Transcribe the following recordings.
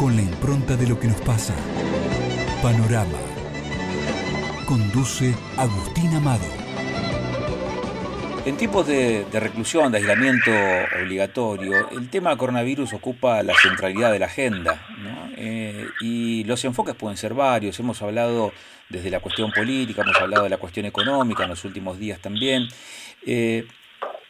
con la impronta de lo que nos pasa. Panorama. Conduce Agustín Amado. En tiempos de, reclusión, de aislamiento obligatorio, el tema coronavirus ocupa la centralidad de la agenda eh, y los enfoques pueden ser varios. Hemos hablado desde la cuestión política, hemos hablado de la cuestión económica en los últimos días también. Eh,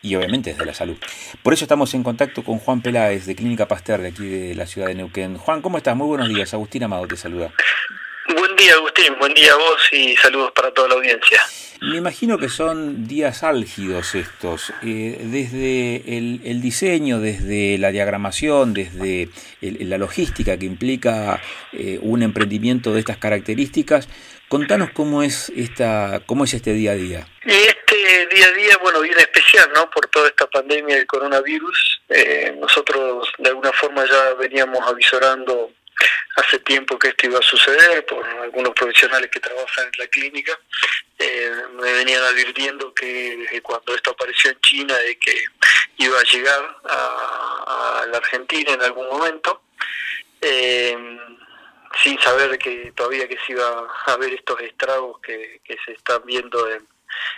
y obviamente desde la salud. Por eso estamos en contacto con Juan Peláez de Clínica Pasteur de aquí de la ciudad de Neuquén. Juan, ¿cómo estás? Muy buenos días. Agustín Amado te saluda. Buen día, Agustín. Buen día a vos y saludos para toda la audiencia. Me imagino que son días álgidos estos, eh, desde el, diseño, desde la diagramación, desde la logística que implica eh, un emprendimiento de estas características. Contanos cómo es esta, cómo es este día a día. Y este día a día, bueno, viene especial, ¿no? Por toda esta pandemia del coronavirus. Eh, nosotros de alguna forma ya veníamos avisorando hace tiempo que esto iba a suceder por algunos profesionales que trabajan en la clínica. Eh, me venían advirtiendo que cuando esto apareció en China de que iba a llegar a, la Argentina en algún momento. Eh, sin saber que todavía que se iba a ver estos estragos que, se están viendo en,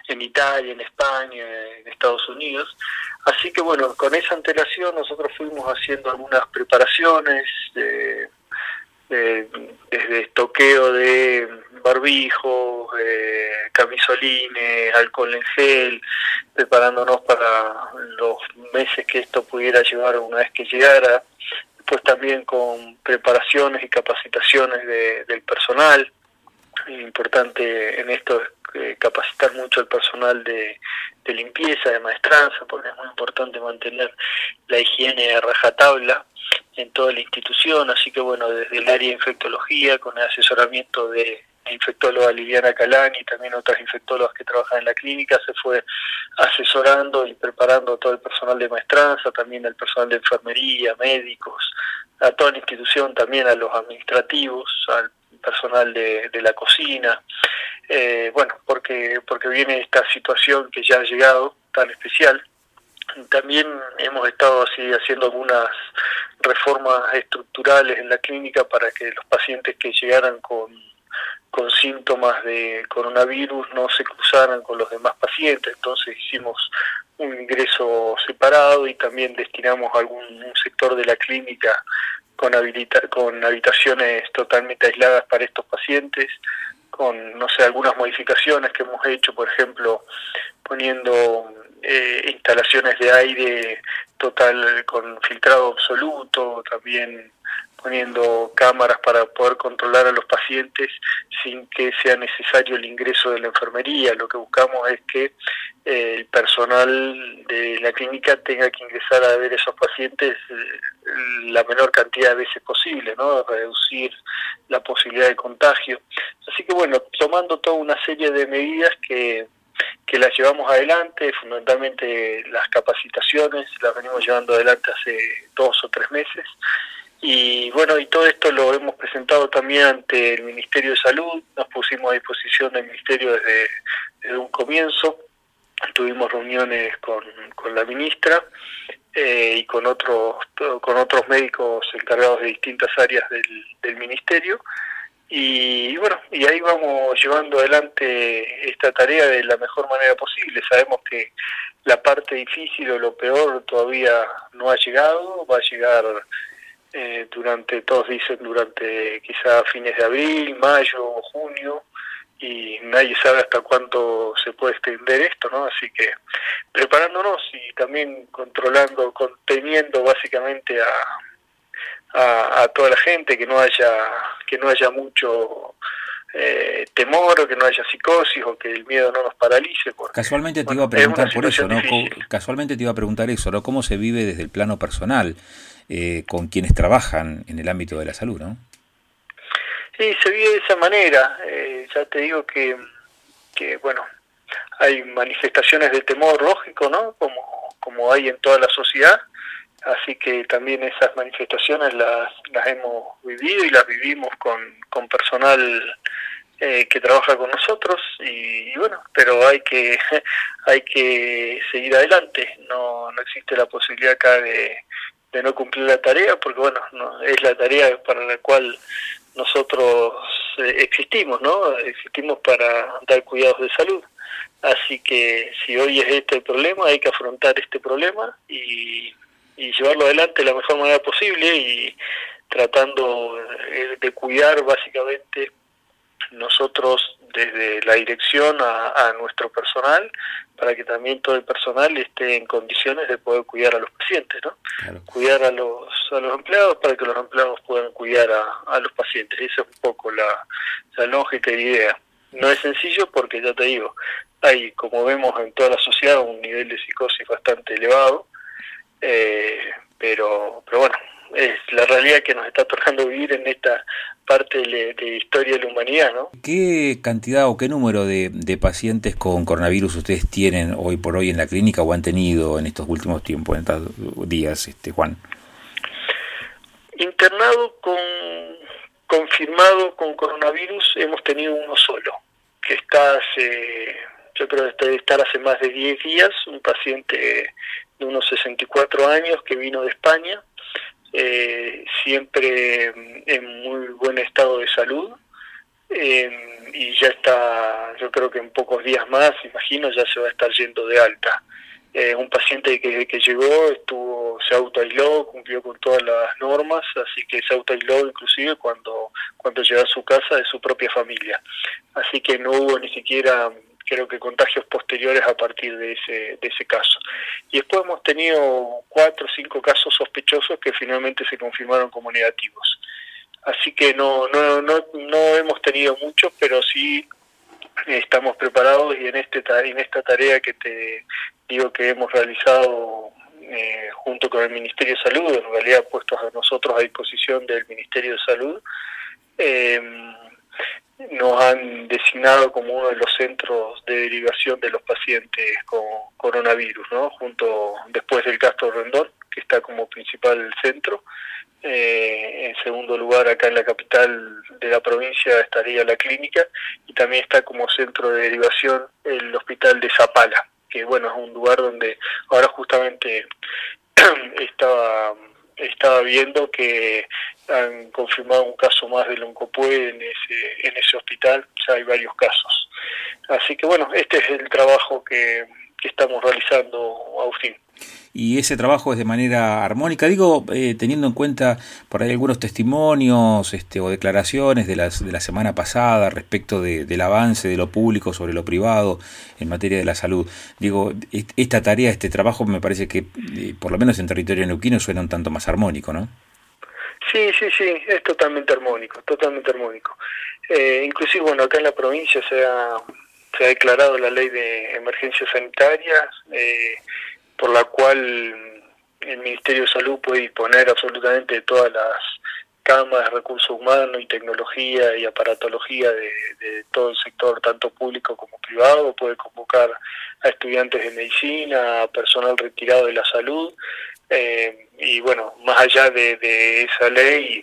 en Italia, en España, en Estados Unidos. Así que bueno, con esa antelación nosotros fuimos haciendo algunas preparaciones, de desde estoqueo de barbijos, camisolines, alcohol en gel, preparándonos para los meses que esto pudiera llevar una vez que llegara, después también con preparaciones y capacitaciones del personal, importante en esto es eh, capacitar mucho el personal de, limpieza, de maestranza, porque es muy importante mantener la higiene a rajatabla en toda la institución, así que bueno, desde el área de infectología, con el asesoramiento de la infectóloga Liliana Calani y también otras infectólogas que trabajan en la clínica, se fue asesorando y preparando a todo el personal de maestranza, también al personal de enfermería, médicos, a toda la institución, también a los administrativos, al personal de, de la cocina, eh, bueno, porque, porque viene esta situación que ya ha llegado, tan especial, también hemos estado así haciendo algunas reformas estructurales en la clínica para que los pacientes que llegaran con, con síntomas de coronavirus no se cruzaran con los demás pacientes. Entonces hicimos un ingreso separado y también destinamos algún sector de la clínica con, habilita con habitaciones totalmente aisladas para estos pacientes, con, no sé, algunas modificaciones que hemos hecho, por ejemplo, poniendo eh, instalaciones de aire total con filtrado absoluto, también poniendo cámaras para poder controlar a los pacientes sin que sea necesario el ingreso de la enfermería. Lo que buscamos es que eh, el personal de la clínica tenga que ingresar a ver a esos pacientes eh, la menor cantidad de veces posible, ¿no? reducir la posibilidad de contagio. Así que bueno, tomando toda una serie de medidas que que las llevamos adelante, fundamentalmente las capacitaciones, las venimos llevando adelante hace dos o tres meses. Y bueno, y todo esto lo hemos presentado también ante el Ministerio de Salud, nos pusimos a disposición del Ministerio desde, un comienzo, tuvimos reuniones con, con la ministra eh, y con otros, con otros médicos encargados de distintas áreas del, del Ministerio. Y bueno, y ahí vamos llevando adelante esta tarea de la mejor manera posible. Sabemos que la parte difícil o lo peor todavía no ha llegado, va a llegar eh, durante, todos dicen, durante quizá fines de abril, mayo junio, y nadie sabe hasta cuánto se puede extender esto, ¿no? Así que preparándonos y también controlando, conteniendo básicamente a a, toda la gente, que no haya, que no haya mucho eh, temor o que no haya psicosis o que el miedo no nos paralice. Casualmente te iba a preguntar por eso, ¿no? Casualmente te iba a preguntar eso, ¿no? ¿Cómo se vive desde el plano personal eh, con quienes trabajan en el ámbito de la salud, no? Sí, se vive de esa manera. Eh, ya te digo que, que, bueno, hay manifestaciones de temor lógico, ¿no? Como, como hay en toda la sociedad Así que también esas manifestaciones las, las hemos vivido y las vivimos con, con personal eh, que trabaja con nosotros y, bueno, pero hay que hay que seguir adelante. No, no existe la posibilidad acá de, de no cumplir la tarea, porque bueno, no, es la tarea para la cual nosotros eh, existimos, ¿no? Existimos para dar cuidados de salud. Así que si hoy es este el problema, hay que afrontar este problema y, y llevarlo adelante de la mejor manera posible y tratando eh, de cuidar básicamente nosotros desde la dirección a, nuestro personal para que también todo el personal esté en condiciones de poder cuidar a los pacientes, ¿no? Cuidar a los, a los empleados para que los empleados puedan cuidar a, los pacientes. Esa es un poco la, la lógica y idea. No es sencillo porque ya te digo, hay, como vemos en toda la sociedad, un nivel de psicosis bastante elevado, eh, pero, pero bueno, es la realidad que nos está tocando vivir en esta parte de, historia de la humanidad, ¿no? ¿Qué cantidad o qué número de, pacientes con coronavirus ustedes tienen hoy por hoy en la clínica o han tenido en estos últimos tiempos, en estos días, este Juan? Internado con confirmado con coronavirus hemos tenido uno solo, que está hace, yo creo que debe estar hace más de 10 días, un paciente de unos 64 años que vino de España, eh, siempre en muy buen estado de salud eh, y ya está, yo creo que en pocos días más, imagino, ya se va a estar yendo de alta. Eh, un paciente que, que llegó estuvo se autoaisló, cumplió con todas las normas, así que se autoaisló inclusive cuando, cuando llegó a su casa de su propia familia. Así que no hubo ni siquiera creo que contagios posteriores a partir de ese, de ese caso. Y después hemos tenido cuatro o cinco casos sospechosos que finalmente se confirmaron como negativos. Así que no, no, no, no hemos tenido muchos, pero sí estamos preparados y en, este, en esta tarea que te digo que hemos realizado eh, junto con el Ministerio de Salud, en realidad puestos a nosotros a disposición del Ministerio de Salud, eh, nos han designado como uno de los centros de derivación de los pacientes con coronavirus, ¿no? Junto después del Castro Rendón, que está como principal centro. Eh, en segundo lugar, acá en la capital de la provincia estaría la clínica y también está como centro de derivación el hospital de Zapala, que bueno, es un lugar donde ahora justamente estaba estaba viendo que han confirmado un caso más de Loncopue en ese, en ese hospital, ya hay varios casos. Así que bueno, este es el trabajo que, estamos realizando, Agustín. Y ese trabajo es de manera armónica, digo, eh, teniendo en cuenta por ahí algunos testimonios este, o declaraciones de, las, de la semana pasada respecto del avance de lo público sobre lo privado en materia de la salud. Digo, esta tarea, este trabajo me parece que, eh, por lo menos en territorio neuquino, suena un tanto más armónico, ¿no? Sí, sí, sí, es totalmente armónico, totalmente armónico. Eh, inclusive, bueno, acá en la provincia se ha, se ha declarado la ley de emergencias sanitarias, eh, por la cual el Ministerio de Salud puede disponer absolutamente de todas las camas, recursos humanos y tecnología y aparatología de, de, todo el sector, tanto público como privado, puede convocar a estudiantes de medicina, a personal retirado de la salud, eh, y bueno, más allá de, esa ley,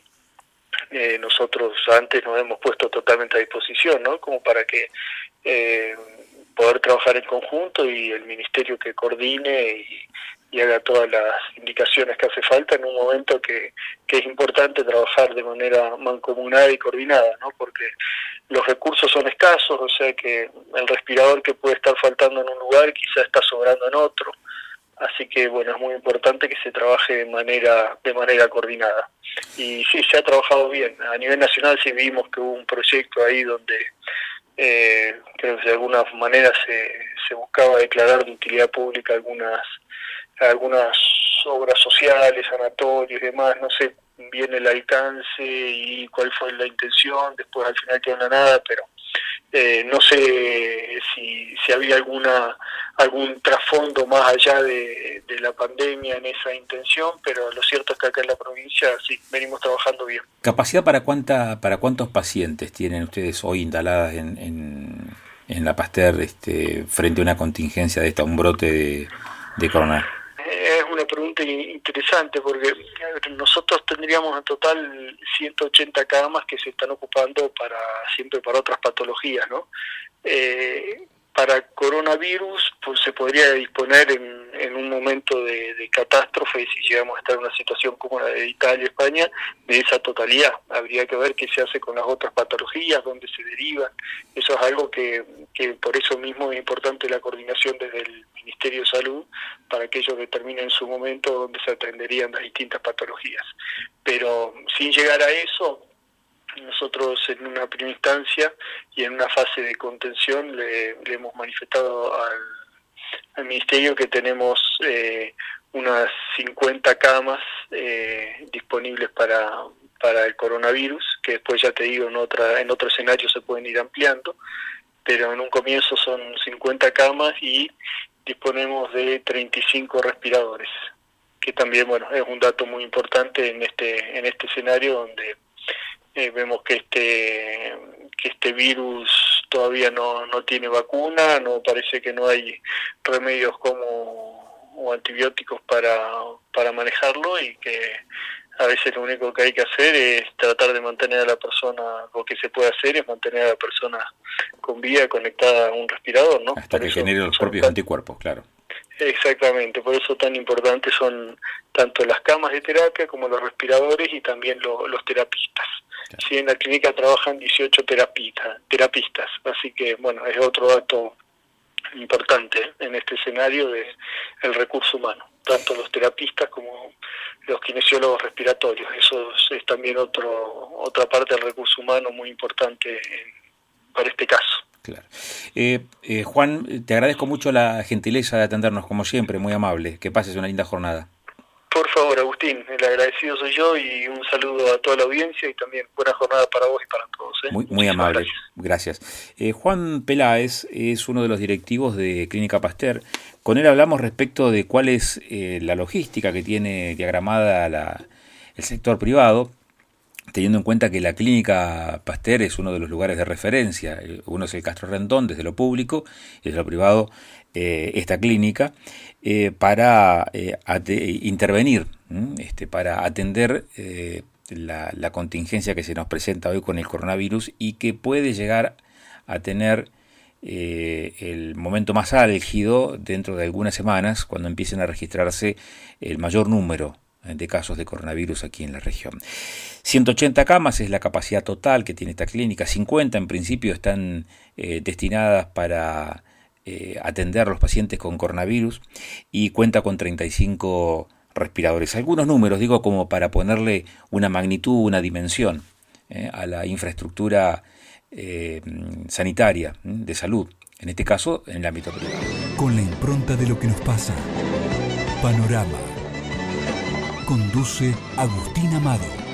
eh, nosotros antes nos hemos puesto totalmente a disposición, ¿no? Como para que eh, poder trabajar en conjunto y el ministerio que coordine y, haga todas las indicaciones que hace falta en un momento que, que es importante trabajar de manera mancomunada y coordinada, ¿no? Porque los recursos son escasos, o sea que el respirador que puede estar faltando en un lugar quizá está sobrando en otro así que bueno es muy importante que se trabaje de manera de manera coordinada. Y sí se ha trabajado bien. A nivel nacional sí vimos que hubo un proyecto ahí donde eh, creo que de alguna manera se, se buscaba declarar de utilidad pública algunas algunas obras sociales sanatorios y demás. No sé bien el alcance y cuál fue la intención. Después al final quedó en nada pero eh, no sé si, si había alguna algún trasfondo más allá de, la pandemia en esa intención, pero lo cierto es que acá en la provincia sí, venimos trabajando bien. ¿Capacidad para cuánta para cuántos pacientes tienen ustedes hoy instaladas en, en, la Pasteur este, frente a una contingencia de esta, un brote de, de? Interesante porque nosotros tendríamos en total 180 camas que se están ocupando para siempre para otras patologías, ¿no? Eh, para coronavirus pues se podría disponer en, un momento de, catástrofe, si llegamos a estar en una situación como la de Italia y España, de esa totalidad. Habría que ver qué se hace con las otras patologías, dónde se derivan. Eso es algo que, que por eso mismo es importante la coordinación desde el Ministerio de Salud para que ellos determinen en su momento dónde se atenderían las distintas patologías. Pero sin llegar a eso, nosotros en una primera instancia y en una fase de contención le, hemos manifestado al, Ministerio que tenemos eh, unas 50 camas eh, disponibles para, para el coronavirus, que después ya te digo en, otra, en otro escenario se pueden ir ampliando, pero en un comienzo son 50 camas y disponemos de 35 respiradores, que también bueno es un dato muy importante en este en este escenario donde eh, vemos que este que este virus todavía no, no tiene vacuna, no parece que no hay remedios como o antibióticos para, para manejarlo y que a veces lo único que hay que hacer es tratar de mantener a la persona, lo que se puede hacer es mantener a la persona con vida conectada a un respirador, ¿no? Hasta que genere los propios anticuerpos, claro. Exactamente, por eso tan importantes son tanto las camas de terapia como los respiradores y también los terapistas. Sí, en la clínica trabajan 18 terapistas, terapistas, así que bueno, es otro dato importante en este escenario de el recurso humano, tanto los terapistas como los kinesiólogos respiratorios. Eso es, también otro otra parte del recurso humano muy importante para este caso. Claro. Eh, eh, Juan, te agradezco mucho la gentileza de atendernos como siempre, muy amable. Que pases una linda jornada. Por favor, Agustín, el agradecido soy yo y un saludo a toda la audiencia y también buena jornada para vos y para todos. ¿eh? Muy, muy amable, gracias. Eh, Juan Peláez es uno de los directivos de Clínica Pasteur. Con él hablamos respecto de cuál es eh, la logística que tiene diagramada la, el sector privado, teniendo en cuenta que la Clínica Pasteur es uno de los lugares de referencia. Uno es el Castro Rendón desde lo público y desde lo privado esta clínica. Eh, para eh, intervenir, este, para atender eh, la, contingencia que se nos presenta hoy con el coronavirus y que puede llegar a tener el momento más álgido dentro de algunas semanas cuando empiecen a registrarse el mayor número de casos de coronavirus aquí en la región. 180 camas es la capacidad total que tiene esta clínica, 50 en principio están destinadas para eh, atender a los pacientes con coronavirus y cuenta con 35 respiradores. Algunos números, digo, como para ponerle una magnitud, una dimensión eh, a la infraestructura eh, sanitaria de salud, en este caso en el ámbito privado. Con la impronta de lo que nos pasa. Panorama. Conduce Agustín Amado.